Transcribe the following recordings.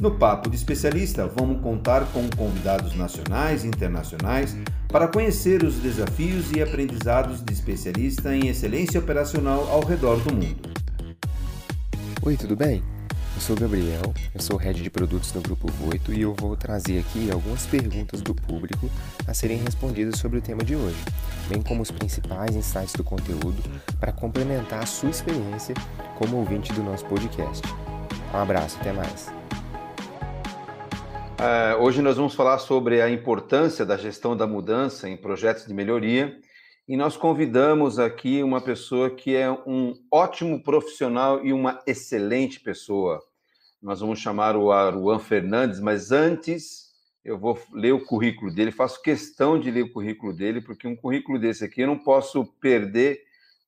No Papo de Especialista, vamos contar com convidados nacionais e internacionais para conhecer os desafios e aprendizados de especialista em excelência operacional ao redor do mundo. Oi, tudo bem? Eu sou o Gabriel, eu sou head de produtos do Grupo Voito e eu vou trazer aqui algumas perguntas do público a serem respondidas sobre o tema de hoje, bem como os principais insights do conteúdo para complementar a sua experiência como ouvinte do nosso podcast. Um abraço, até mais. Uh, hoje nós vamos falar sobre a importância da gestão da mudança em projetos de melhoria e nós convidamos aqui uma pessoa que é um ótimo profissional e uma excelente pessoa. Nós vamos chamar o Aruan Fernandes, mas antes eu vou ler o currículo dele, faço questão de ler o currículo dele, porque um currículo desse aqui eu não posso perder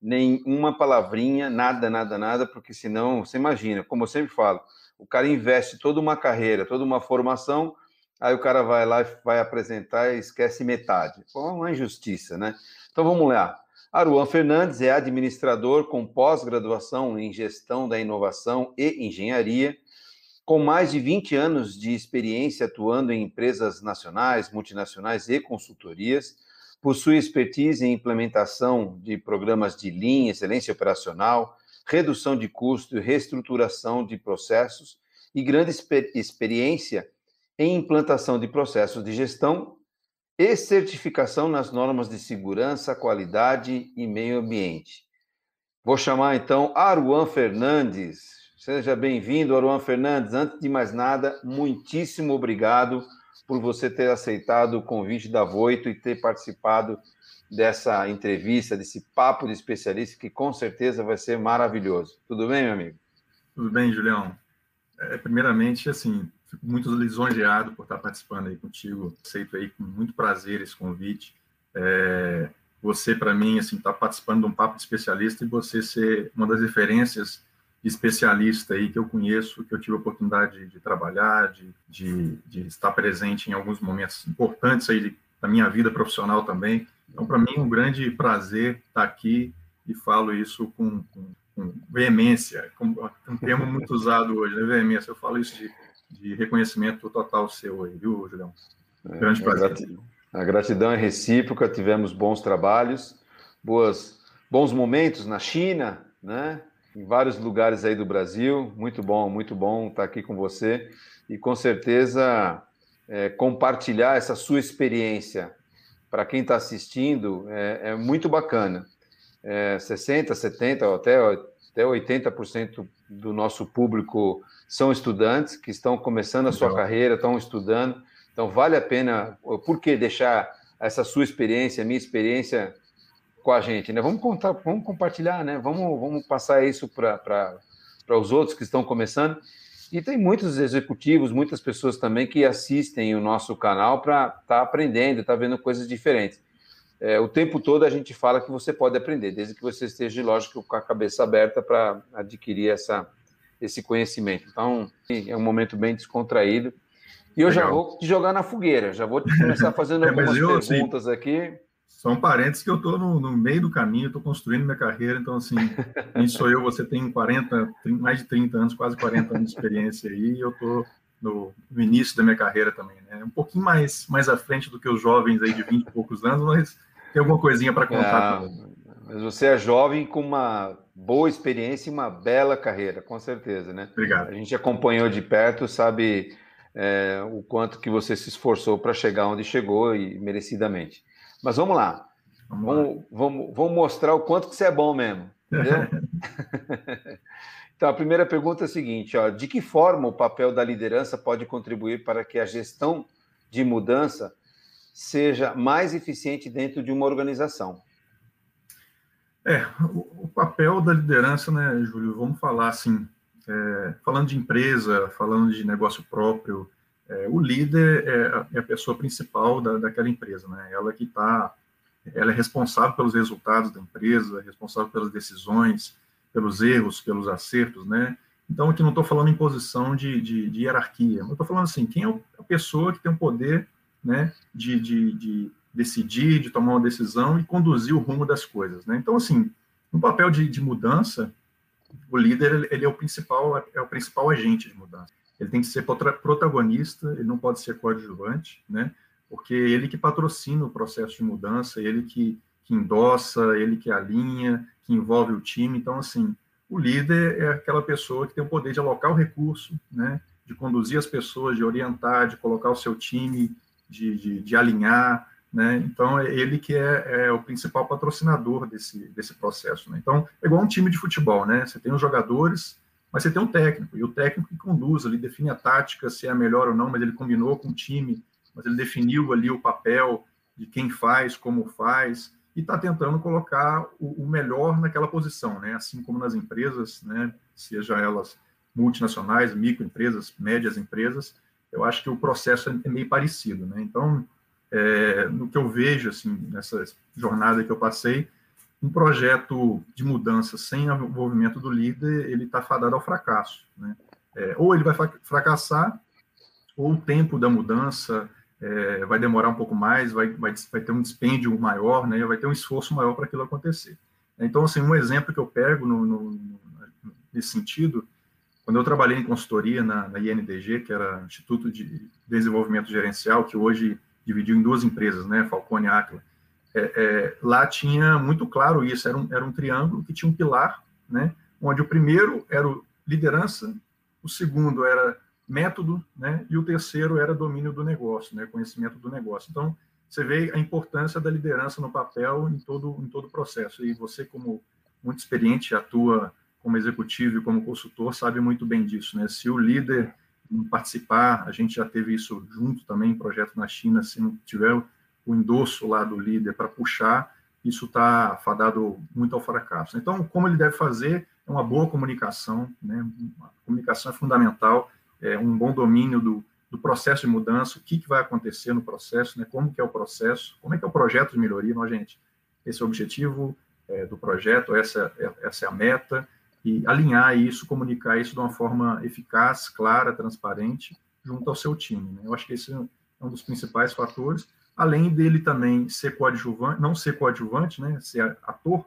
nenhuma palavrinha, nada, nada, nada, porque senão, você imagina, como eu sempre falo, o cara investe toda uma carreira, toda uma formação, aí o cara vai lá e vai apresentar e esquece metade. Pô, é uma injustiça, né? Então vamos lá. Aruan Fernandes é administrador com pós-graduação em gestão da inovação e engenharia, com mais de 20 anos de experiência atuando em empresas nacionais, multinacionais e consultorias, possui expertise em implementação de programas de linha, excelência operacional, redução de custo e reestruturação de processos e grande exper experiência em implantação de processos de gestão e certificação nas normas de segurança, qualidade e meio ambiente. Vou chamar então Aruan Fernandes. Seja bem-vindo, Aruan Fernandes. Antes de mais nada, muitíssimo obrigado por você ter aceitado o convite da Voito e ter participado dessa entrevista, desse papo de especialista, que com certeza vai ser maravilhoso. Tudo bem, meu amigo? Tudo bem, Julião. É, primeiramente, assim, fico muito lisonjeado por estar participando aí contigo. Aceito aí com muito prazer esse convite. É, você, para mim, assim, está participando de um papo de especialista e você ser uma das referências especialista aí que eu conheço, que eu tive a oportunidade de, de trabalhar, de, de, de, estar presente em alguns momentos importantes aí da minha vida profissional também. Então, para mim, é um grande prazer estar aqui e falo isso com, com, com veemência, com, um termo muito usado hoje, né? Veemência. Eu falo isso de, de reconhecimento total seu aí, viu, Julião? É, grande prazer. A gratidão, a gratidão é recíproca, tivemos bons trabalhos, boas, bons momentos na China, né? Em vários lugares aí do Brasil. Muito bom, muito bom estar aqui com você e com certeza é, compartilhar essa sua experiência para quem está assistindo, é, é, muito bacana. É, 60%, 70% até, até 80% do nosso público são estudantes que estão começando a sua Legal. carreira, estão estudando. Então, vale a pena, por que deixar essa sua experiência, minha experiência com a gente, né? Vamos contar, vamos compartilhar, né? Vamos, vamos passar isso para os outros que estão começando. E tem muitos executivos, muitas pessoas também que assistem o nosso canal para estar tá aprendendo, estar tá vendo coisas diferentes. É, o tempo todo a gente fala que você pode aprender, desde que você esteja, lógico, com a cabeça aberta para adquirir essa, esse conhecimento. Então, é um momento bem descontraído. E eu Legal. já vou te jogar na fogueira, já vou começar fazendo é, algumas eu, perguntas assim, aqui. São parentes que eu estou no, no, meio do caminho, estou construindo minha carreira, então, assim, quem sou eu? Você tem 40, 30, mais de 30 anos, quase 40 anos de experiência aí, e eu estou no, no, início da minha carreira também, né? Um pouquinho mais, mais à frente do que os jovens aí de 20 e poucos anos, mas tem alguma coisinha para contar. É, mas você é jovem com uma boa experiência e uma bela carreira, com certeza, né? Obrigado. A gente acompanhou de perto, sabe é, o quanto que você se esforçou para chegar onde chegou e merecidamente. Mas vamos lá. Vamos, vamos, vamos, vamos, mostrar o quanto que você é bom mesmo. Entendeu? então, a primeira pergunta é a seguinte: ó, de que forma o papel da liderança pode contribuir para que a gestão de mudança seja mais eficiente dentro de uma organização? É, o, o papel da liderança, né, Júlio? Vamos falar assim, é, falando de empresa, falando de negócio próprio, é, o líder é, é, a pessoa principal da, daquela empresa, né? Ela que está, ela é responsável pelos resultados da empresa, responsável pelas decisões, pelos erros, pelos acertos, né? Então, aqui não estou falando em posição de, de, de hierarquia, eu estou falando assim, quem é a pessoa que tem o poder né, de, de, de, decidir, de tomar uma decisão e conduzir o rumo das coisas, né? Então, assim, no papel de, de mudança, o líder ele é o principal é o principal agente de mudança. Ele tem que ser protagonista, ele não pode ser coadjuvante, né? Porque ele que patrocina o processo de mudança, ele que, que endossa, ele que alinha, que envolve o time. Então, assim, o líder é aquela pessoa que tem o poder de alocar o recurso, né? De conduzir as pessoas, de orientar, de colocar o seu time, de, de, de alinhar, né? Então, é ele que é, é, o principal patrocinador desse, desse processo. Né? Então, é igual um time de futebol, né? Você tem os jogadores, mas você tem um técnico, e o técnico que conduz, ele define a tática, se é melhor ou não, mas ele combinou com o time, mas ele definiu ali o papel de quem faz, como faz, e está tentando colocar o, o, melhor naquela posição, né? Assim como nas empresas, né? Seja elas multinacionais, microempresas, médias empresas, eu acho que o processo é meio parecido, né? Então, é, no que eu vejo, assim, nessa jornada que eu passei, um projeto de mudança sem envolvimento do líder, ele está fadado ao fracasso, né? É, ou ele vai fracassar, ou o tempo da mudança é, vai demorar um pouco mais, vai, vai, vai ter um dispêndio maior, né? Vai ter um esforço maior para aquilo acontecer. Então, assim, um exemplo que eu pego no, no, nesse sentido, quando eu trabalhei em consultoria na, na INDG, que era Instituto de Desenvolvimento Gerencial, que hoje dividiu em duas empresas, né, Falcone e Aquila, é, é, lá tinha muito claro isso, era um, era um triângulo que tinha um pilar, né, onde o primeiro era o liderança, o segundo era método, né, e o terceiro era domínio do negócio, né, conhecimento do negócio. Então, você vê a importância da liderança no papel em todo em todo o processo. E você, como muito experiente, atua como executivo e como consultor, sabe muito bem disso, né? Se o líder participar, a gente já teve isso junto também projeto na China, se não tiver o endosso lá do líder para puxar, isso está fadado muito ao fracasso. Então, como ele deve fazer? É uma boa comunicação, né? Comunicação é fundamental, é um bom domínio do, do processo de mudança, o que, que vai acontecer no processo, né? Como que é o processo, como é que é o projeto de melhoria, não, gente? Esse é o objetivo é, do projeto, essa, é, essa é a meta, e alinhar isso, comunicar isso de uma forma eficaz, clara, transparente, junto ao seu time. Né? Eu acho que esse é um dos principais fatores, além dele também ser coadjuvante, não ser coadjuvante, né, ser ator,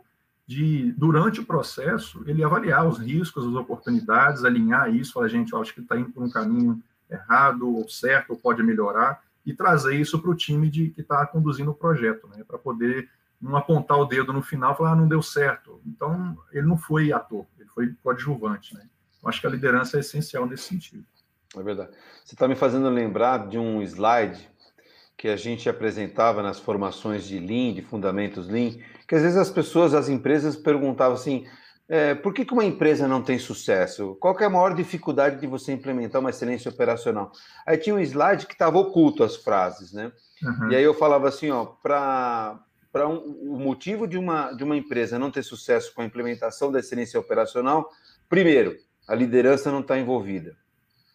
de durante o processo ele avaliar os riscos, as oportunidades, alinhar isso, falar, gente, eu acho que está indo por um caminho errado ou certo, ou pode melhorar, e trazer isso para o time de, que está conduzindo o projeto, né, para poder não apontar o dedo no final e falar, ah, não deu certo. Então, ele não foi ator, ele foi coadjuvante, né? Eu acho que a liderança é essencial nesse sentido. É verdade. Você está me fazendo lembrar de um slide que a gente apresentava nas formações de Lean, de fundamentos Lean, que às vezes as pessoas, as empresas perguntavam assim, é, por que, que uma empresa não tem sucesso? Qual é a maior dificuldade de você implementar uma excelência operacional? Aí tinha um slide que estava oculto as frases, né? Uhum. E aí eu falava assim, ó, para um, o motivo de uma, de uma empresa não ter sucesso com a implementação da excelência operacional, primeiro, a liderança não está envolvida.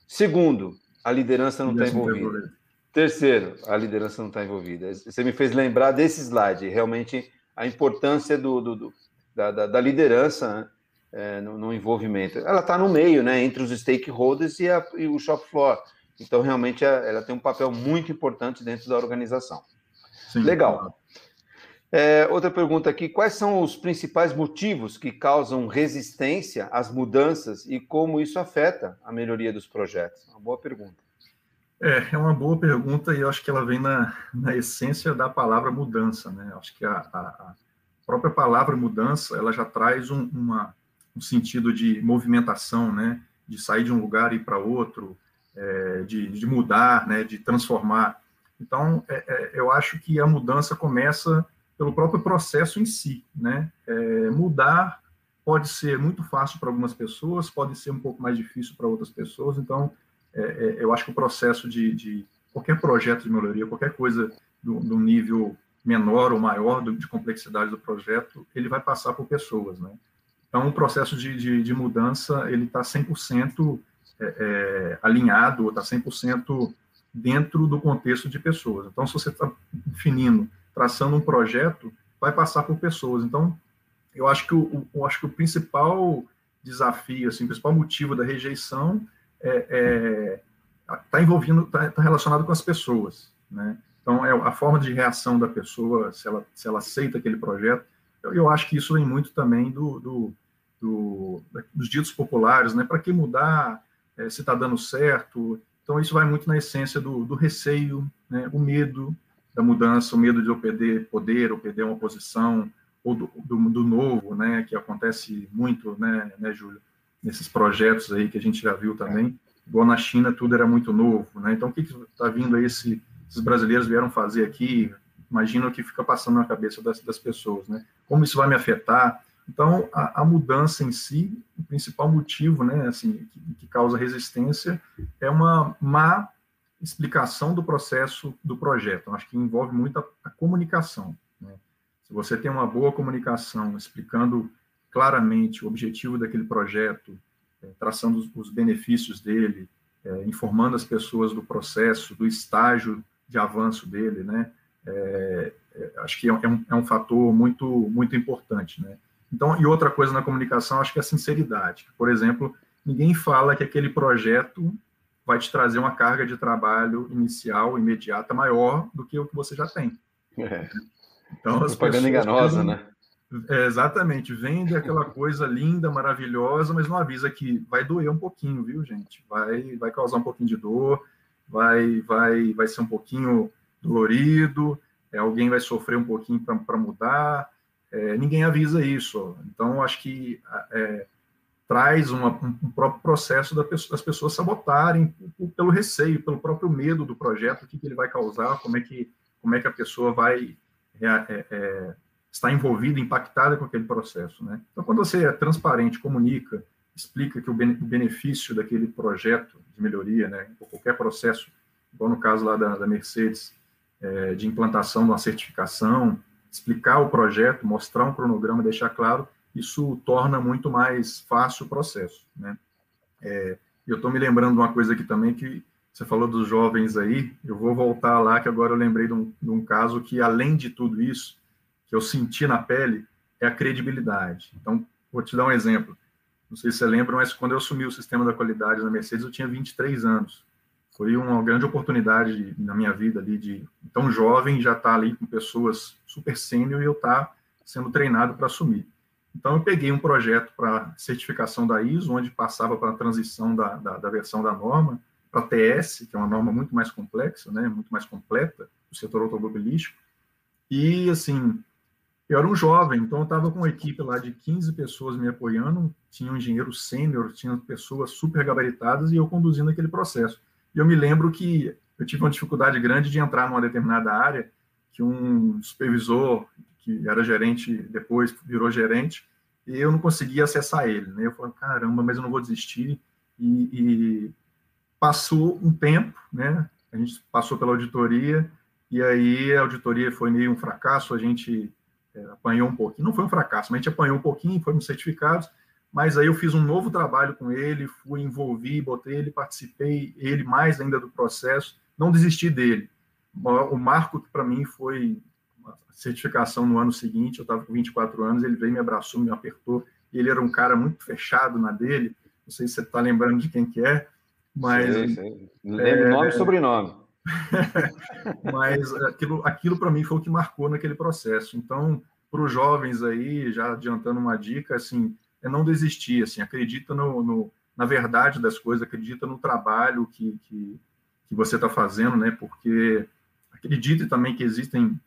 Segundo, a liderança não está envolvida. Terceiro, a liderança não está envolvida. Você me fez lembrar desse slide, realmente a importância do, do, do da, da, da, liderança né, é, no, no, envolvimento. Ela está no meio, né, entre os stakeholders e, a, e o shop floor. Então, realmente, ela tem um papel muito importante dentro da organização. Sim, Legal. Claro. É, outra pergunta aqui: quais são os principais motivos que causam resistência às mudanças e como isso afeta a melhoria dos projetos? Uma boa pergunta. É, é uma boa pergunta e eu acho que ela vem na, na essência da palavra mudança, né? Acho que a, a, própria palavra mudança ela já traz um, uma, um sentido de movimentação, né? De sair de um lugar e ir para outro, é, de, de mudar, né? De transformar. Então, é, é eu acho que a mudança começa pelo próprio processo em si, né? É, mudar pode ser muito fácil para algumas pessoas, pode ser um pouco mais difícil para outras pessoas. Então, é, é, eu acho que o processo de, de, qualquer projeto de melhoria, qualquer coisa do, do nível menor ou maior do, de complexidade do projeto, ele vai passar por pessoas, né? Então, o processo de, de, de mudança, ele está 100% é, é, alinhado, está 100% dentro do contexto de pessoas. Então, se você está definindo traçando um projeto, vai passar por pessoas. Então, eu acho que o, o, acho que o principal desafio, assim, o principal motivo da rejeição está envolvendo, está tá relacionado com as pessoas, né? Então, é a forma de reação da pessoa, se ela, se ela aceita aquele projeto. Eu, eu acho que isso vem muito também do, do, do dos ditos populares, né? Para que mudar é, se está dando certo? Então, isso vai muito na essência do, do receio, né? o medo da mudança, o medo de eu perder poder, ou perder uma posição, ou do, do, do novo, né? Que acontece muito, né, né, Júlio? Nesses projetos aí que a gente já viu também igual na China, tudo era muito novo, né? Então, o que está vindo aí, esse, esses brasileiros vieram fazer aqui? Imagina o que fica passando na cabeça das, das pessoas, né? Como isso vai me afetar? Então, a, a, mudança em si, o principal motivo, né, assim, que, que, causa resistência é uma má explicação do processo do projeto. Eu acho que envolve muito a, a comunicação. Né? Se você tem uma boa comunicação, explicando claramente o objetivo daquele projeto, é, traçando os, os, benefícios dele, é, informando as pessoas do processo, do estágio de avanço dele, né? É, é acho que é um, é um fator muito, muito importante, né? Então, e outra coisa na comunicação, acho que é a sinceridade. Por exemplo, ninguém fala que aquele projeto vai te trazer uma carga de trabalho inicial, imediata, maior do que o que você já tem. É. Então, as Propaganda enganosa, né? É, exatamente, vende aquela coisa linda, maravilhosa, mas não avisa que vai doer um pouquinho, viu, gente? Vai, vai causar um pouquinho de dor, vai, vai, vai ser um pouquinho dolorido, é, alguém vai sofrer um pouquinho para mudar. É, ninguém avisa isso. Então, acho que é, traz uma, um próprio processo das pessoas sabotarem pelo receio, pelo próprio medo do projeto, o que, que ele vai causar, como é que, como é que a pessoa vai é, é, está envolvida, impactada com aquele processo, né? Então, quando você é transparente, comunica, explica que o benefício daquele projeto de melhoria, né, ou qualquer processo, igual no caso lá da, da Mercedes, é, de implantação de uma certificação, explicar o projeto, mostrar um cronograma, deixar claro, isso torna muito mais fácil o processo, né? É, eu estou me lembrando de uma coisa aqui também que você falou dos jovens aí, eu vou voltar lá que agora eu lembrei de um, de um caso que, além de tudo isso, que eu senti na pele é a credibilidade. Então, vou te dar um exemplo. Não sei se você lembra, mas quando eu assumi o sistema da qualidade na Mercedes, eu tinha 23 anos. Foi uma grande oportunidade na minha vida ali de tão jovem já estar tá ali com pessoas super sênior e eu estar tá sendo treinado para assumir. Então, eu peguei um projeto para certificação da ISO, onde passava para a transição da, da, da, versão da norma para a TS, que é uma norma muito mais complexa, né, muito mais completa, do setor automobilístico. E, assim, eu era um jovem, então eu estava com uma equipe lá de 15 pessoas me apoiando, tinha um engenheiro sênior, tinha pessoas super gabaritadas e eu conduzindo aquele processo. E eu me lembro que eu tive uma dificuldade grande de entrar numa determinada área, que um supervisor, que era gerente, depois virou gerente, e eu não conseguia acessar ele. Né? Eu falei, caramba, mas eu não vou desistir. E, e passou um tempo, né? a gente passou pela auditoria, e aí a auditoria foi meio um fracasso, a gente é, apanhou um pouquinho. Não foi um fracasso, mas a gente apanhou um pouquinho, fomos certificados, mas aí eu fiz um novo trabalho com ele, fui envolvi, botei ele, participei, ele mais ainda do processo, não desisti dele. O marco que para mim foi a certificação no ano seguinte, eu estava com 24 anos, ele veio, me abraçou, me apertou, e ele era um cara muito fechado na dele, não sei se você está lembrando de quem que é, mas... Sim, sim. Lembro é, nome e sobrenome. Mas aquilo, aquilo para mim foi o que marcou naquele processo. Então, para os jovens aí, já adiantando uma dica, assim, é não desistir, assim, acredita no, no na verdade das coisas, acredita no trabalho que, que, que você está fazendo, né? Porque acredite também que existem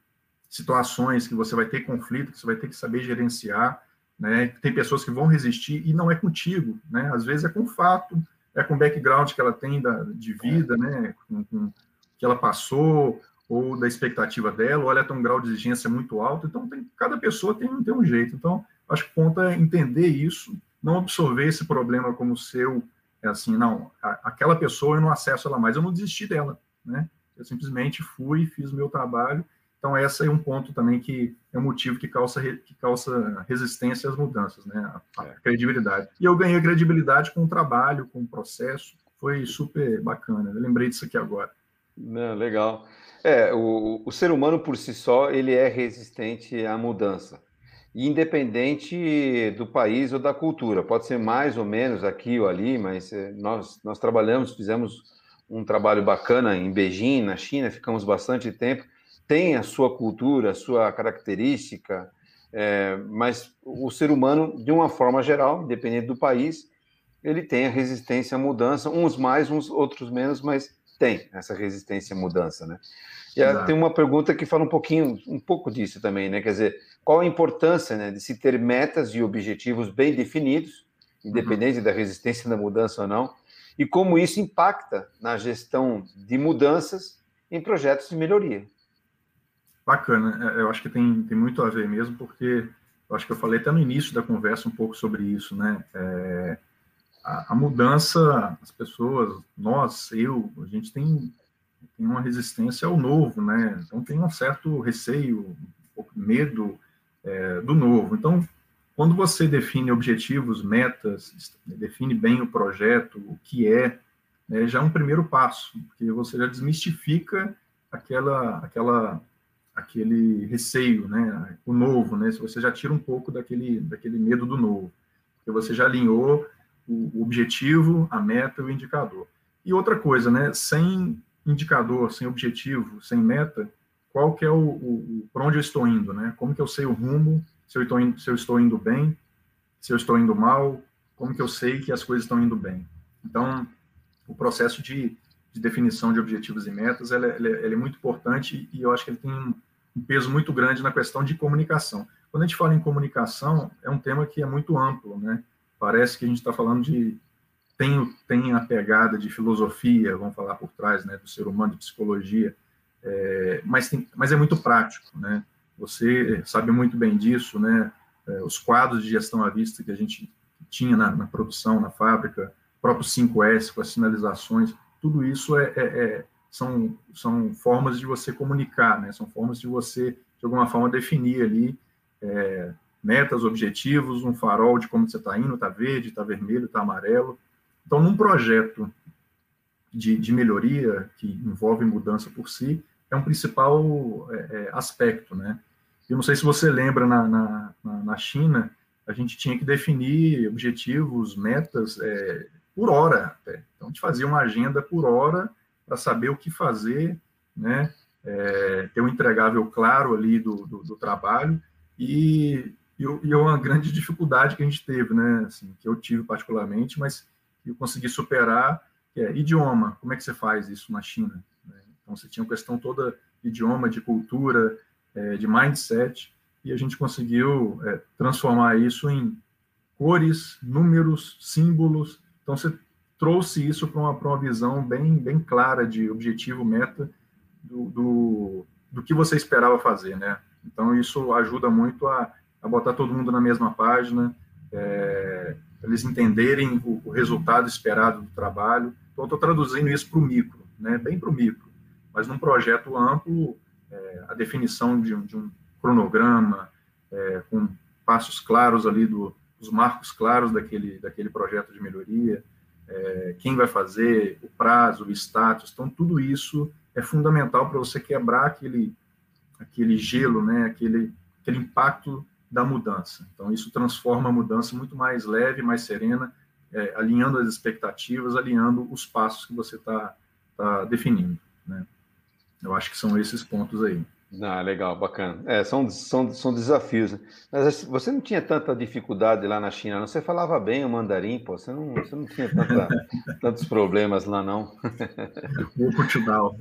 situações que você vai ter conflito, que você vai ter que saber gerenciar, né? Tem pessoas que vão resistir e não é contigo, né? Às vezes é com fato, é com o background que ela tem da, de vida, né? Com, com, que ela passou ou da expectativa dela, ou ela tem um grau de exigência muito alto. Então, tem, cada pessoa tem, tem um jeito. Então, acho que conta é entender isso, não absorver esse problema como seu, é assim, não, a, aquela pessoa eu não acesso ela mais, eu não desisti dela, né? Eu simplesmente fui, fiz o meu trabalho. Então, esse é um ponto também que é um motivo que causa, que causa resistência às mudanças, né? A, a é. credibilidade. E eu ganhei credibilidade com o trabalho, com o processo, foi super bacana. Eu lembrei disso aqui agora. Não, legal. É, o, o ser humano por si só, ele é resistente à mudança. independente do país ou da cultura. Pode ser mais ou menos aqui ou ali, mas é, nós, nós trabalhamos, fizemos um trabalho bacana em Beijing, na China, ficamos bastante tempo. Tem a sua cultura, a sua característica, é, mas o ser humano, de uma forma geral, independente do país, ele tem a resistência à mudança, uns mais, uns outros menos, mas tem essa resistência à mudança, né? E tem uma pergunta que fala um pouquinho, um pouco disso também, né? Quer dizer, qual a importância né, de se ter metas e objetivos bem definidos, independente uhum. da resistência da mudança ou não, e como isso impacta na gestão de mudanças em projetos de melhoria. Bacana, é, eu acho que tem, tem muito a ver mesmo, porque eu acho que eu falei até no início da conversa um pouco sobre isso, né? É, a, mudança, as pessoas, nós, eu, a gente tem, tem uma resistência ao novo, né? Então tem um certo receio, um medo é, do novo. Então, quando você define objetivos, metas, define bem o projeto, o que é, né, já é um primeiro passo, porque você já desmistifica aquela, aquela, aquele receio, né, o novo, né, se você já tira um pouco daquele, daquele medo do novo, porque você já alinhou o objetivo, a meta e o indicador. E outra coisa, né, sem indicador, sem objetivo, sem meta, qual que é o, o, para onde eu estou indo, né? Como que eu sei o rumo? Se eu estou indo, se eu estou indo bem, se eu estou indo mal, como que eu sei que as coisas estão indo bem? Então, o processo de, de definição de objetivos e metas, ele, ele, ele, é muito importante e eu acho que ele tem um, um peso muito grande na questão de comunicação. Quando a gente fala em comunicação, é um tema que é muito amplo, né? Parece que a gente está falando de tem, tem a pegada de filosofia, vamos falar por trás, né, do ser humano, de psicologia, é, mas, tem, mas é muito prático, né? Você sabe muito bem disso, né? É, os quadros de gestão à vista que a gente tinha na, na produção, na fábrica, próprio 5S com as sinalizações, tudo isso é, é, é, são, são formas de você comunicar, né? São formas de você, de alguma forma, definir ali é, metas, objetivos, um farol de como você está indo, está verde, está vermelho, está amarelo. Então, num projeto de, de melhoria que envolve mudança por si, é um principal é, é, aspecto, né? Eu não sei se você lembra, na, na, na, China, a gente tinha que definir objetivos, metas é, por hora. Até. Então, a gente fazia uma agenda por hora para saber o que fazer, né? É, ter um entregável claro ali do, do, do trabalho e, e, e, uma grande dificuldade que a gente teve, né? Assim, que eu tive particularmente, mas eu consegui superar, é idioma. Como é que você faz isso na China? Então, você tinha uma questão toda de idioma, de cultura, é, de mindset, e a gente conseguiu é, transformar isso em cores, números, símbolos. Então, você trouxe isso para uma, uma visão bem, bem clara de objetivo, meta, do, do, do, que você esperava fazer, né? Então, isso ajuda muito a, a botar todo mundo na mesma página, é, eles entenderem o, o, resultado esperado do trabalho. Então, estou traduzindo isso para o micro, né? Bem para o micro mas num projeto amplo, é, a definição de um, de um cronograma, é, com passos claros ali, do, os marcos claros daquele, daquele projeto de melhoria, é, quem vai fazer, o prazo, o status, então tudo isso é fundamental para você quebrar aquele, aquele gelo, né, aquele, aquele impacto da mudança. Então isso transforma a mudança muito mais leve, mais serena, é, alinhando as expectativas, alinhando os passos que você está tá definindo. Né? Eu acho que são esses pontos aí. Ah, legal, bacana. É, são, são, são desafios. Né? Mas você não tinha tanta dificuldade lá na China, não? Você falava bem o mandarim, pô. Você não, você não tinha tanta, tantos problemas lá, não? O Portugal.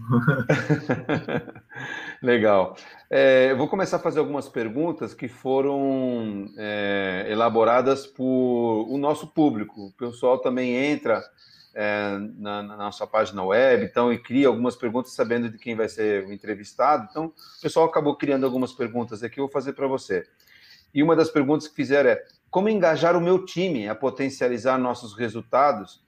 legal. É, eu vou começar a fazer algumas perguntas que foram é, elaboradas por o nosso público. O pessoal também entra é, na, na, nossa página web, então, e cria algumas perguntas sabendo de quem vai ser o entrevistado. Então, o pessoal acabou criando algumas perguntas aqui, eu vou fazer para você. E uma das perguntas que fizeram é: como engajar o meu time a potencializar nossos resultados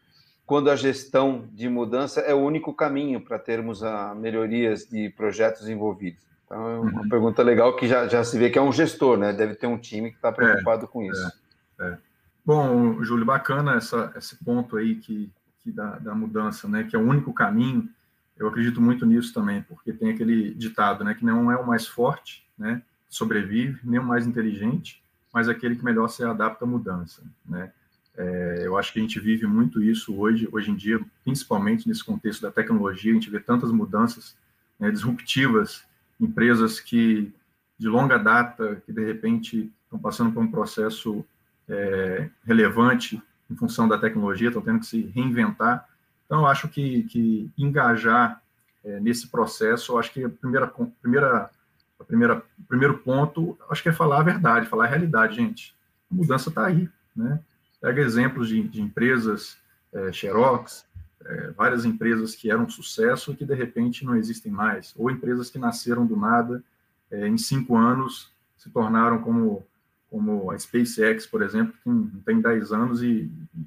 quando a gestão de mudança é o único caminho para termos melhorias de projetos envolvidos? Então, é uma uhum. pergunta legal que já, já se vê que é um gestor, né? Deve ter um time que está preocupado é, com isso. É, é. Bom, Júlio, bacana essa, esse ponto aí que, que da, da mudança, né, que é o único caminho, eu acredito muito nisso também, porque tem aquele ditado, né, que não é o mais forte, né, sobrevive, nem o mais inteligente, mas aquele que melhor se adapta à mudança, né? É, eu acho que a gente vive muito isso hoje, hoje em dia, principalmente nesse contexto da tecnologia, a gente vê tantas mudanças né, disruptivas, empresas que de longa data, que de repente estão passando por um processo é, relevante em função da tecnologia, estão tendo que se reinventar. Então, eu acho que, que engajar é, nesse processo, eu acho que a primeira, primeira, a primeira, o primeiro ponto, acho que é falar a verdade, falar a realidade, gente. A mudança está aí, né? Pega exemplos de, de empresas, é, Xerox, é, várias empresas que eram sucesso e que de repente não existem mais, ou empresas que nasceram do nada, é, em cinco anos se tornaram como, como a SpaceX, por exemplo, que tem 10 anos e, e,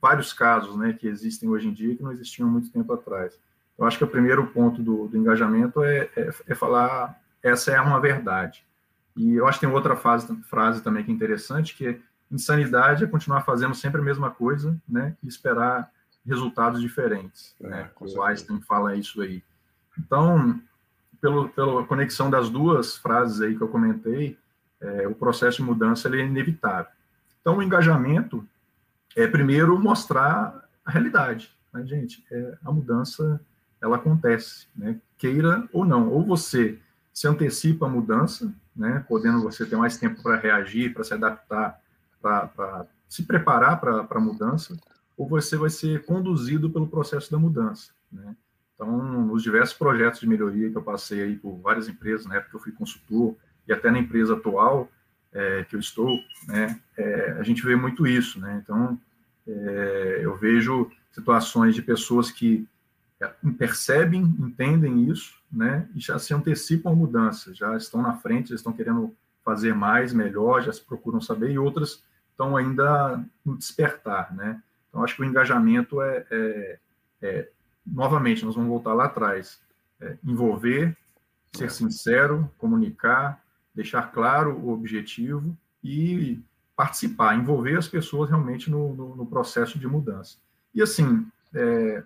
vários casos né, que existem hoje em dia que não existiam muito tempo atrás. Eu acho que o primeiro ponto do, do engajamento é, é, é falar essa é uma verdade. E eu acho que tem outra fase, frase também que é interessante, que é Insanidade é continuar fazendo sempre a mesma coisa, né? E esperar resultados diferentes. É, né? O Einstein fala isso aí. Então, pelo, pela conexão das duas frases aí que eu comentei, é, o processo de mudança ele é inevitável. Então, o engajamento é primeiro mostrar a realidade, né, gente? É, a mudança ela acontece, né? Queira ou não, ou você se antecipa a mudança, né? Podendo você ter mais tempo para reagir, para se adaptar para se preparar para a mudança, ou você vai ser conduzido pelo processo da mudança. Né? Então, nos diversos projetos de melhoria que eu passei aí por várias empresas, na época que eu fui consultor, e até na empresa atual é, que eu estou, né, é, a gente vê muito isso. Né? Então, é, eu vejo situações de pessoas que é, percebem, entendem isso, né, e já se antecipam a mudança, já estão na frente, já estão querendo fazer mais, melhor, já se procuram saber, e outras estão ainda no despertar, né? Então, acho que o engajamento é, é, é novamente, nós vamos voltar lá atrás, é, envolver, ser é. sincero, comunicar, deixar claro o objetivo e participar, envolver as pessoas realmente no, no, no processo de mudança. E assim, é,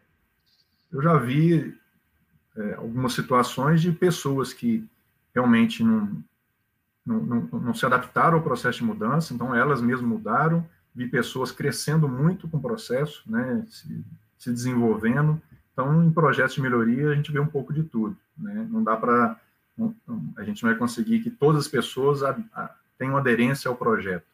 eu já vi é, algumas situações de pessoas que realmente não, não, não, não, se adaptaram ao processo de mudança, então elas mesmas mudaram, vi pessoas crescendo muito com o processo, né, se, se desenvolvendo, então em projetos de melhoria a gente vê um pouco de tudo, né, não dá para, a gente não vai conseguir que todas as pessoas a, a, tenham aderência ao projeto,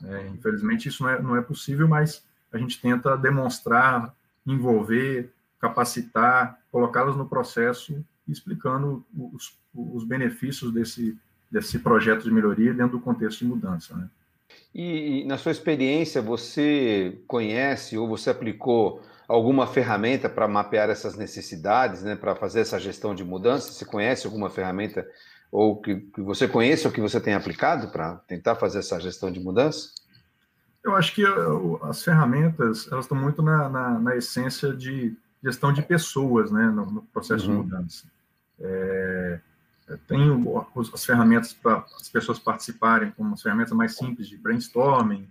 né, infelizmente isso não é, não é possível, mas a gente tenta demonstrar, envolver, capacitar, colocá-las no processo, explicando os, os benefícios desse desse projeto de melhoria dentro do contexto de mudança. Né? E, e, na sua experiência, você conhece ou você aplicou alguma ferramenta para mapear essas necessidades, né, para fazer essa gestão de mudança? Você conhece alguma ferramenta ou que, que você conhece ou que você tem aplicado para tentar fazer essa gestão de mudança? Eu acho que as ferramentas elas estão muito na, na, na essência de gestão de pessoas, né, no, no processo uhum. de mudança. É, tem as ferramentas para as pessoas participarem, como as ferramentas mais simples de brainstorming,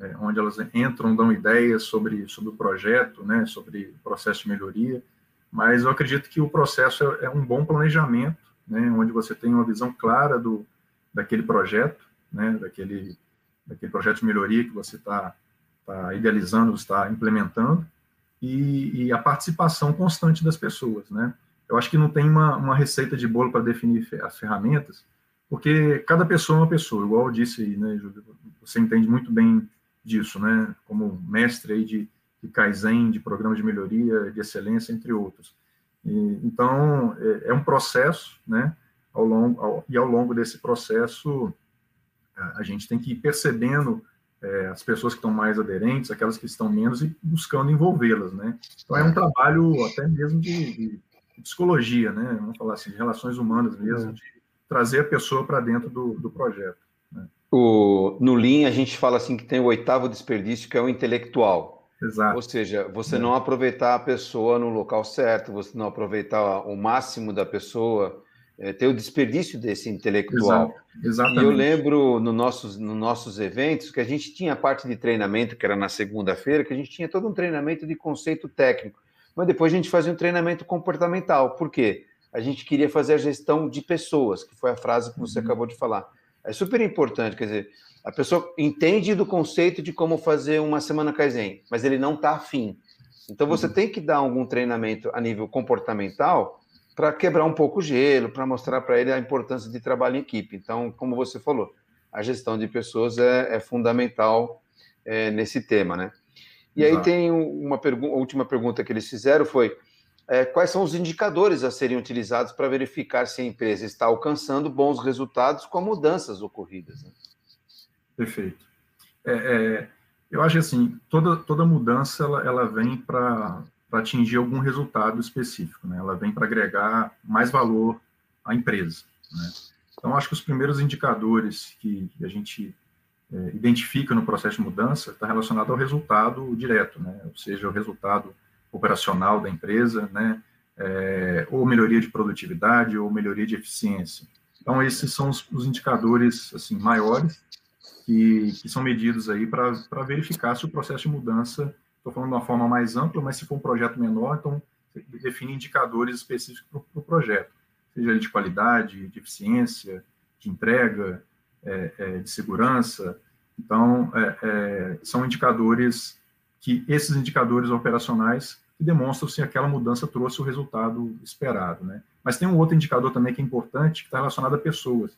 é, onde elas entram, dão ideias sobre, sobre o projeto, né, sobre o processo de melhoria, mas eu acredito que o processo é, é um bom planejamento, né, onde você tem uma visão clara do, daquele projeto, né, daquele, daquele projeto de melhoria que você está tá idealizando, está implementando, e, e a participação constante das pessoas, né, eu acho que não tem uma, uma receita de bolo para definir as ferramentas, porque cada pessoa é uma pessoa, igual eu disse aí, né? Você entende muito bem disso, né? Como mestre aí de, de Kaizen, de programa de melhoria, de excelência, entre outros. E, então, é, é, um processo, né? Ao longo, ao, e ao longo desse processo, a, a gente tem que ir percebendo é, as pessoas que estão mais aderentes, aquelas que estão menos, e buscando envolvê-las, né? Então, é um trabalho até mesmo de, de psicologia, né? Vamos falar assim, de relações humanas mesmo, é. de trazer a pessoa para dentro do, do projeto. Né? O, no Lean, a gente fala assim que tem o oitavo desperdício, que é o intelectual. Exato. Ou seja, você é. não aproveitar a pessoa no local certo, você não aproveitar o máximo da pessoa, é, ter o desperdício desse intelectual. Exato. Exatamente. E eu lembro no nossos, nos nossos eventos que a gente tinha parte de treinamento, que era na segunda-feira, que a gente tinha todo um treinamento de conceito técnico mas depois a gente fazia um treinamento comportamental. Por quê? A gente queria fazer a gestão de pessoas, que foi a frase que você uhum. acabou de falar. É super importante, quer dizer, a pessoa entende do conceito de como fazer uma semana Kaizen, mas ele não está afim. Então você uhum. tem que dar algum treinamento a nível comportamental para quebrar um pouco o gelo, para mostrar para ele a importância de trabalho em equipe. Então, como você falou, a gestão de pessoas é, é fundamental é, nesse tema, né? E Exato. aí tem uma pergunta, a última pergunta que eles fizeram foi é, quais são os indicadores a serem utilizados para verificar se a empresa está alcançando bons resultados com mudanças ocorridas? Né? Perfeito. É, é, eu acho assim, toda, toda mudança ela, ela vem para atingir algum resultado específico, né? Ela vem para agregar mais valor à empresa, né? Então, acho que os primeiros indicadores que, que a gente é, identifica no processo de mudança está relacionado ao resultado direto, né? Ou seja, o resultado operacional da empresa, né? É, ou melhoria de produtividade ou melhoria de eficiência. Então, esses são os, os indicadores assim maiores que, que são medidos aí para verificar se o processo de mudança, estou falando de uma forma mais ampla, mas se for um projeto menor, então define indicadores específicos para o pro projeto, seja de qualidade, de eficiência, de entrega, é, é, de segurança. Então, é, é são indicadores que esses indicadores operacionais que demonstram se aquela mudança trouxe o resultado esperado, né? Mas tem um outro indicador também que é importante, que está relacionado a pessoas.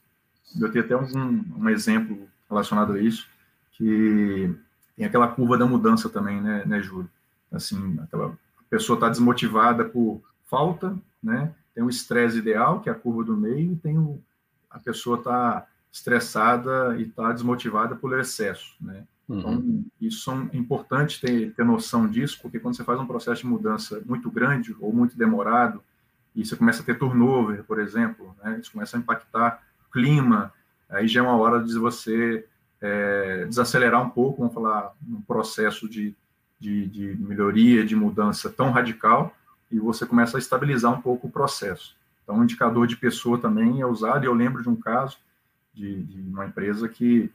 Eu tenho até um, um exemplo relacionado a isso, que tem aquela curva da mudança também, né, né Júlio? Assim, aquela pessoa está desmotivada por falta, né? Tem o estresse ideal, que é a curva do meio, e tem o, a pessoa está estressada e está desmotivada por excesso, né? Então, uhum. isso é importante ter, ter noção disso, porque quando você faz um processo de mudança muito grande ou muito demorado, e você começa a ter turnover, por exemplo, né? Isso começa a impactar o clima, aí já é uma hora de você é, desacelerar um pouco, vamos falar, um processo de, de, de, melhoria, de mudança tão radical, e você começa a estabilizar um pouco o processo. Então, um indicador de pessoa também é usado, e eu lembro de um caso de, de uma empresa que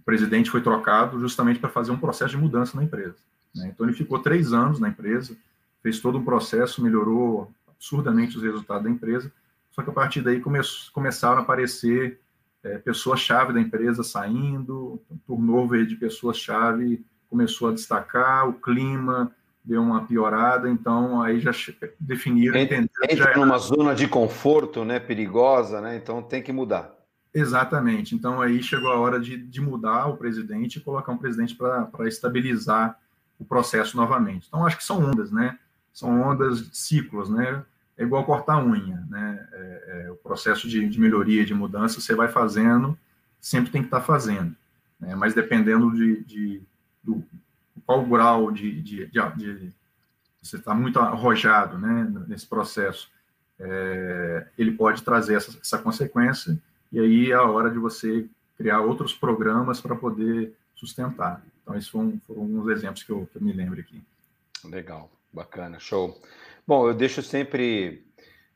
o presidente foi trocado justamente para fazer um processo de mudança na empresa. Né? Então, ele ficou três anos na empresa, fez todo um processo, melhorou absurdamente os resultados da empresa, só que a partir daí come, começaram a aparecer é, pessoas-chave da empresa saindo, o turnover de pessoas-chave começou a destacar, o clima deu uma piorada, então aí já definiram, entra. Entra já numa zona de conforto, né, perigosa, né, então tem que mudar. Exatamente, então aí chegou a hora de, de mudar o presidente e colocar um presidente para estabilizar o processo novamente. Então acho que são ondas, né, são ondas, ciclos, né, é igual cortar unha, né? É, é, o processo de, de, melhoria, de mudança, você vai fazendo, sempre tem que estar tá fazendo, né? Mas dependendo de, de do qual grau de, de, de você está muito arrojado, né? Nesse processo, é, ele pode trazer essa, essa consequência e aí é a hora de você criar outros programas para poder sustentar. Então, esses foram, foram alguns exemplos que eu, que eu me lembro aqui. Legal, bacana, show. Bom, eu deixo sempre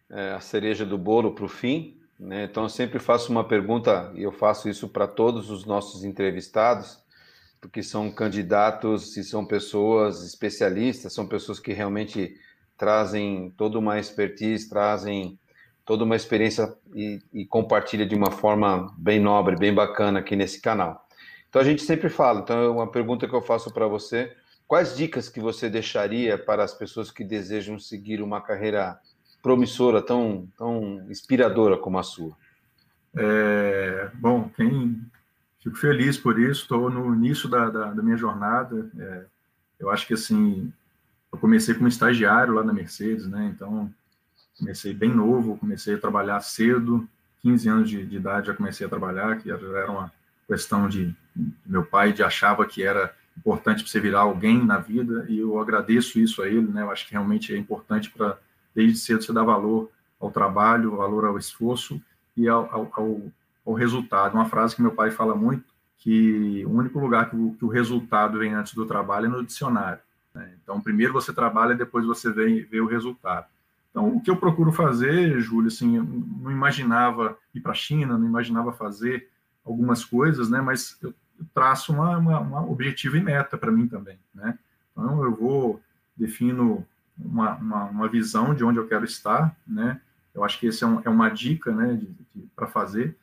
é, a cereja do bolo para o fim, né? então eu sempre faço uma pergunta, e eu faço isso para todos os nossos entrevistados, porque são candidatos e são pessoas especialistas, são pessoas que realmente trazem toda uma expertise, trazem toda uma experiência e, e compartilha de uma forma bem nobre, bem bacana aqui nesse canal. Então a gente sempre fala, então é uma pergunta que eu faço para você, Quais dicas que você deixaria para as pessoas que desejam seguir uma carreira promissora, tão, tão inspiradora como a sua? É, bom, fico feliz por isso. Estou no início da, da, da minha jornada. É, eu acho que assim, eu comecei como estagiário lá na Mercedes, né? Então comecei bem novo, comecei a trabalhar cedo, 15 anos de, de idade já comecei a trabalhar, que era uma questão de meu pai de achava que era importante para você virar alguém na vida, e eu agradeço isso a ele, né? Eu acho que realmente é importante para, desde cedo, você dar valor ao trabalho, valor ao esforço e ao, ao, ao, resultado. Uma frase que meu pai fala muito, que o único lugar que o, que o resultado vem antes do trabalho é no dicionário. Né? Então, primeiro você trabalha, depois você vem ver o resultado. Então, o que eu procuro fazer, Júlio, assim, eu não imaginava ir para a China, não imaginava fazer algumas coisas, né? Mas eu traço uma, uma, uma objetivo e meta para mim também, né? Então, eu vou, defino uma, uma, uma, visão de onde eu quero estar, né? Eu acho que essa é, um, é uma dica, né, para fazer.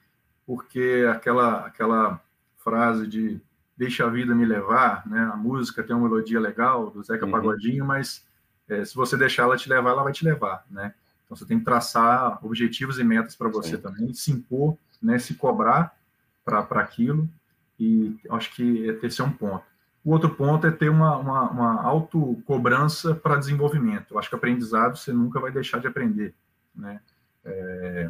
porque aquela, aquela frase de deixa a vida me levar, né? A música tem uma melodia legal do Zeca uhum. Pagodinho, mas é, se você deixar ela te levar, ela vai te levar, né? Então você tem que traçar objetivos e metas para você Sim. também, se impor, né? Se cobrar para aquilo e acho que esse é um ponto. O outro ponto é ter uma, uma, uma autocobrança para desenvolvimento. Eu acho que aprendizado você nunca vai deixar de aprender, né? É,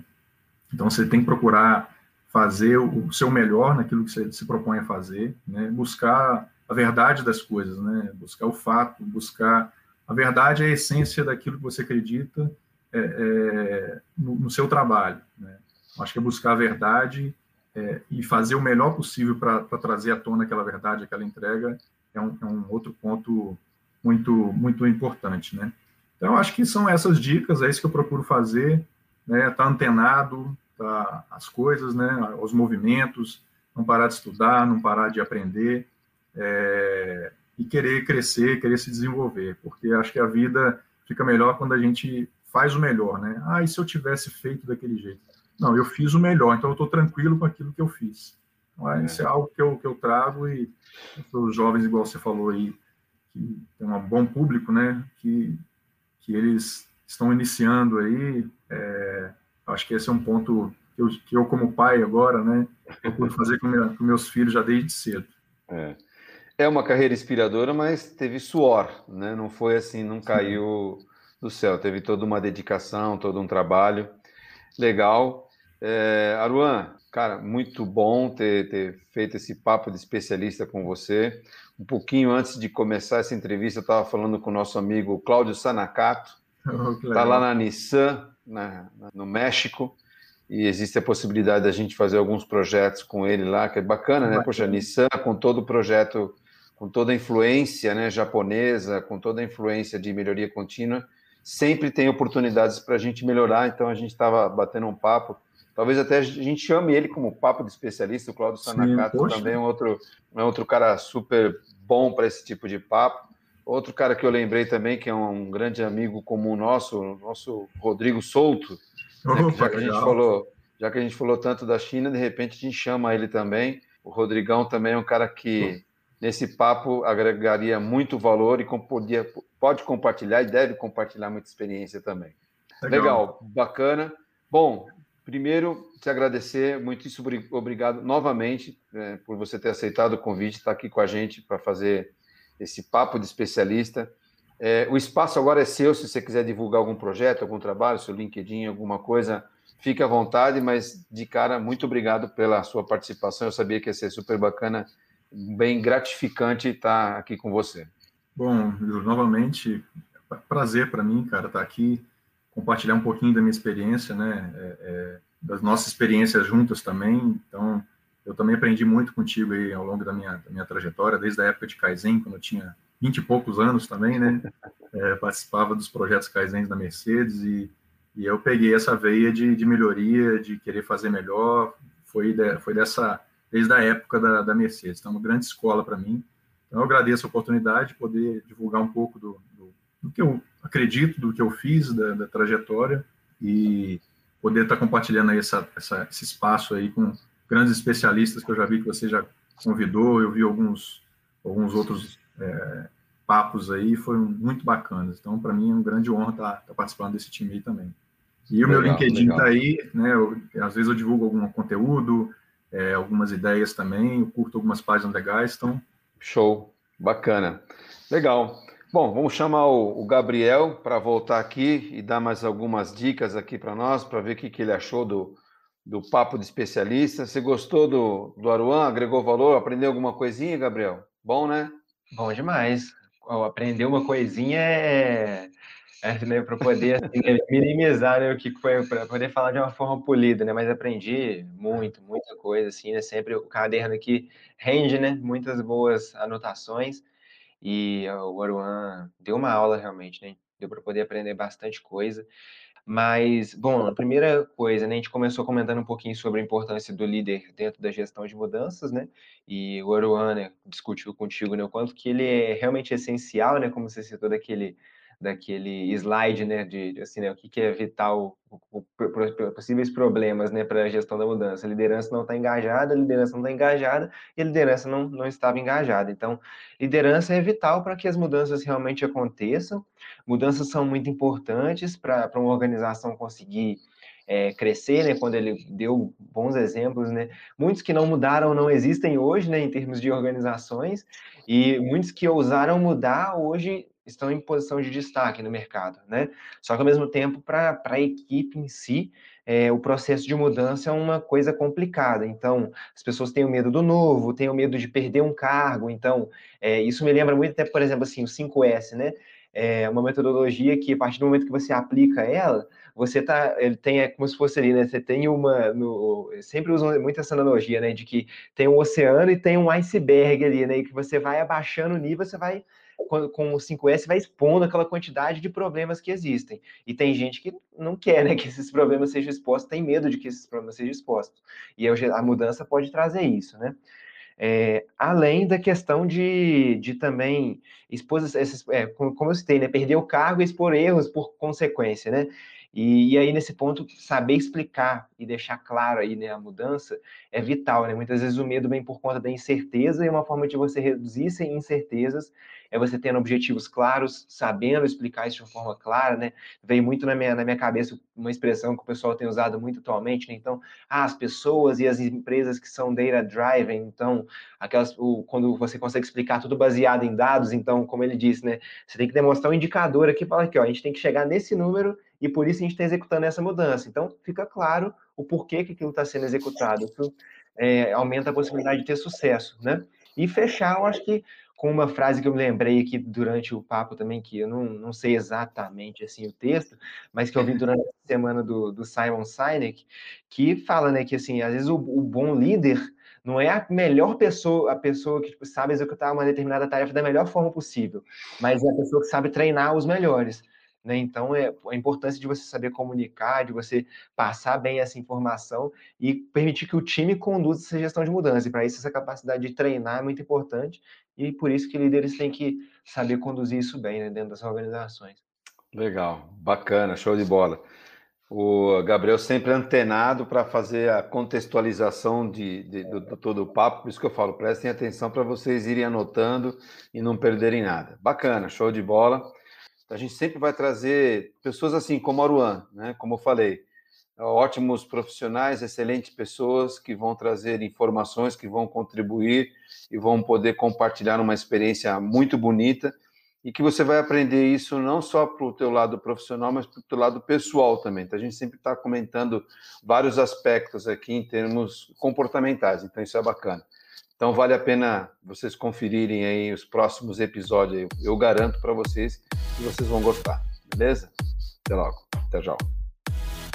então você tem que procurar fazer o seu melhor naquilo que você se propõe a fazer, né? buscar a verdade das coisas, né? buscar o fato, buscar a verdade é a essência daquilo que você acredita é, é, no, no, seu trabalho. Né? Acho que é buscar a verdade é, e fazer o melhor possível para trazer à tona aquela verdade, aquela entrega, é um, é um, outro ponto muito muito importante, né? Então, acho que são essas dicas, é isso que eu procuro fazer, né? Tá antenado, tá, as coisas, né? Os movimentos, não parar de estudar, não parar de aprender, é, e querer crescer, querer se desenvolver, porque acho que a vida fica melhor quando a gente faz o melhor, né? Ah, e se eu tivesse feito daquele jeito? Não, eu fiz o melhor, então eu estou tranquilo com aquilo que eu fiz. Então, é. isso é algo que eu, que eu trago e os jovens, igual você falou aí, que tem um bom público, né? Que, que eles estão iniciando aí. É, acho que esse é um ponto que eu, que eu como pai agora, né? Procuro fazer com, minha, com meus filhos já desde cedo. É. É uma carreira inspiradora, mas teve suor, né? Não foi assim, não caiu do céu. Teve toda uma dedicação, todo um trabalho. Legal. É, Aruan, cara, muito bom ter, ter, feito esse papo de especialista com você. Um pouquinho antes de começar essa entrevista, eu estava falando com o nosso amigo Cláudio Sanacato, está lá na Nissan, na, no México, e existe a possibilidade da gente fazer alguns projetos com ele lá, que é bacana, né? Poxa, Nissan com todo o projeto com toda a influência né, japonesa, com toda a influência de melhoria contínua, sempre tem oportunidades para a gente melhorar. Então a gente estava batendo um papo. Talvez até a gente chame ele como papo de especialista. O Claudio Sanakato também é um outro, é outro cara super bom para esse tipo de papo. Outro cara que eu lembrei também, que é um grande amigo comum nosso, nosso Rodrigo Souto, né, que já que a gente falou, já que a gente falou tanto da China, de repente a gente chama ele também. O Rodrigão também é um cara que nesse papo agregaria muito valor e podia, pode compartilhar e deve compartilhar muita experiência também. Legal, Legal bacana. Bom, primeiro, te agradecer, muitíssimo obrigado novamente é, por você ter aceitado o convite, estar aqui com a gente para fazer esse papo de especialista. É, o espaço agora é seu, se você quiser divulgar algum projeto, algum trabalho, seu LinkedIn, alguma coisa, fique à vontade, mas de cara, muito obrigado pela sua participação. Eu sabia que ia ser super bacana bem gratificante estar aqui com você. Bom, novamente, prazer para mim, cara, estar aqui, compartilhar um pouquinho da minha experiência, né, é, é, das nossas experiências juntas também. Então, eu também aprendi muito contigo aí ao longo da minha, da minha trajetória, desde a época de Kaizen, quando eu tinha vinte e poucos anos também, né, é, participava dos projetos Kaizen da Mercedes e, e eu peguei essa veia de, de melhoria, de querer fazer melhor, foi, de, foi dessa desde a época da, da Mercedes. Então, é uma grande escola para mim. Então, eu agradeço a oportunidade de poder divulgar um pouco do, do, do que eu acredito, do que eu fiz, da, da trajetória, e poder estar compartilhando aí essa, essa, esse espaço aí com grandes especialistas que eu já vi que você já convidou, eu vi alguns, alguns outros é, papos aí, foram muito bacanas. Então, para mim, é uma grande honra estar, estar, participando desse time aí também. E o meu LinkedIn está aí, né? Eu, às vezes eu divulgo algum conteúdo, é, algumas ideias também, eu curto algumas páginas legais, então... Show, bacana. Legal. Bom, vamos chamar o, o Gabriel para voltar aqui e dar mais algumas dicas aqui para nós, para ver o que, que ele achou do, do papo de especialista. Você gostou do, do Aruan? Agregou valor? Aprendeu alguma coisinha, Gabriel? Bom, né? Bom demais. Aprender uma coisinha é é, né, para poder assim, minimizar né, o que foi, para poder falar de uma forma polida, né? Mas aprendi muito, muita coisa, assim, né? Sempre o caderno aqui rende, né? Muitas boas anotações e o Aruan deu uma aula realmente, né? Deu para poder aprender bastante coisa. Mas, bom, a primeira coisa, né, a gente começou comentando um pouquinho sobre a importância do líder dentro da gestão de mudanças, né? E o Aruan né, discutiu contigo né, o quanto que ele é realmente essencial, né? Como você citou daquele daquele slide, né, de assim, né, o que, que é vital, possíveis problemas, né, para a gestão da mudança. A liderança não está engajada, a liderança não está engajada e a liderança não, não estava engajada. Então, liderança é vital para que as mudanças realmente aconteçam. Mudanças são muito importantes para uma organização conseguir é, crescer, né, quando ele deu bons exemplos, né, muitos que não mudaram não existem hoje, né, em termos de organizações, e muitos que ousaram mudar hoje estão em posição de destaque no mercado, né? Só que ao mesmo tempo, para a equipe em si, é, o processo de mudança é uma coisa complicada. Então, as pessoas têm o medo do novo, têm o medo de perder um cargo. Então, é, isso me lembra muito até, por exemplo, assim, o 5S, né? É uma metodologia que, a partir do momento que você aplica ela, você tá, ele tem, é como se fosse ali, né? Você tem uma, no, sempre usam muito essa analogia, né? De que tem um oceano e tem um iceberg ali, né? E que você vai abaixando o nível, você vai com o 5S vai expondo aquela quantidade de problemas que existem. E tem gente que não quer né, que esses problemas sejam expostos, tem medo de que esses problemas sejam expostos. E a mudança pode trazer isso, né? É, além da questão de, de também expor esses, é, como eu citei, né, perder o cargo e expor erros por consequência, né? E, e, aí, nesse ponto, saber explicar e deixar claro aí, né, a mudança é vital, né? Muitas vezes o medo vem por conta da incerteza e uma forma de você reduzir essas incertezas é você tendo objetivos claros, sabendo explicar isso de uma forma clara, né? Veio muito na minha, na minha cabeça uma expressão que o pessoal tem usado muito atualmente, né? Então, ah, as pessoas e as empresas que são data driven, então, aquelas, o, quando você consegue explicar tudo baseado em dados, então, como ele disse, né? Você tem que demonstrar um indicador aqui, fala aqui, ó, a gente tem que chegar nesse número e por isso a gente está executando essa mudança. Então, fica claro o porquê que aquilo está sendo executado. Isso é, aumenta a possibilidade de ter sucesso, né? E fechar, eu acho que com uma frase que eu me lembrei aqui durante o papo também, que eu não, não sei exatamente assim o texto, mas que eu vi durante a semana do, do Simon Sinek, que fala, né, que assim, às vezes o, o bom líder não é a melhor pessoa, a pessoa que tipo, sabe executar uma determinada tarefa da melhor forma possível, mas é a pessoa que sabe treinar os melhores. Né? Então, é a importância de você saber comunicar, de você passar bem essa informação e permitir que o time conduza essa gestão de mudança. E para isso, essa capacidade de treinar é muito importante e por isso que líderes têm que saber conduzir isso bem né, dentro das organizações. Legal, bacana, show de bola. O Gabriel sempre antenado para fazer a contextualização de, de, de, de, todo o papo, por isso que eu falo, prestem atenção para vocês irem anotando e não perderem nada. Bacana, show de bola. A gente sempre vai trazer pessoas assim como a Aruan, né? Como eu falei, ótimos profissionais, excelentes pessoas que vão trazer informações, que vão contribuir e vão poder compartilhar uma experiência muito bonita e que você vai aprender isso não só para o teu lado profissional, mas para o teu lado pessoal também. Então, a gente sempre está comentando vários aspectos aqui em termos comportamentais, então isso é bacana. Então vale a pena vocês conferirem aí os próximos episódios. Eu garanto para vocês que vocês vão gostar. Beleza? Até logo. Até já.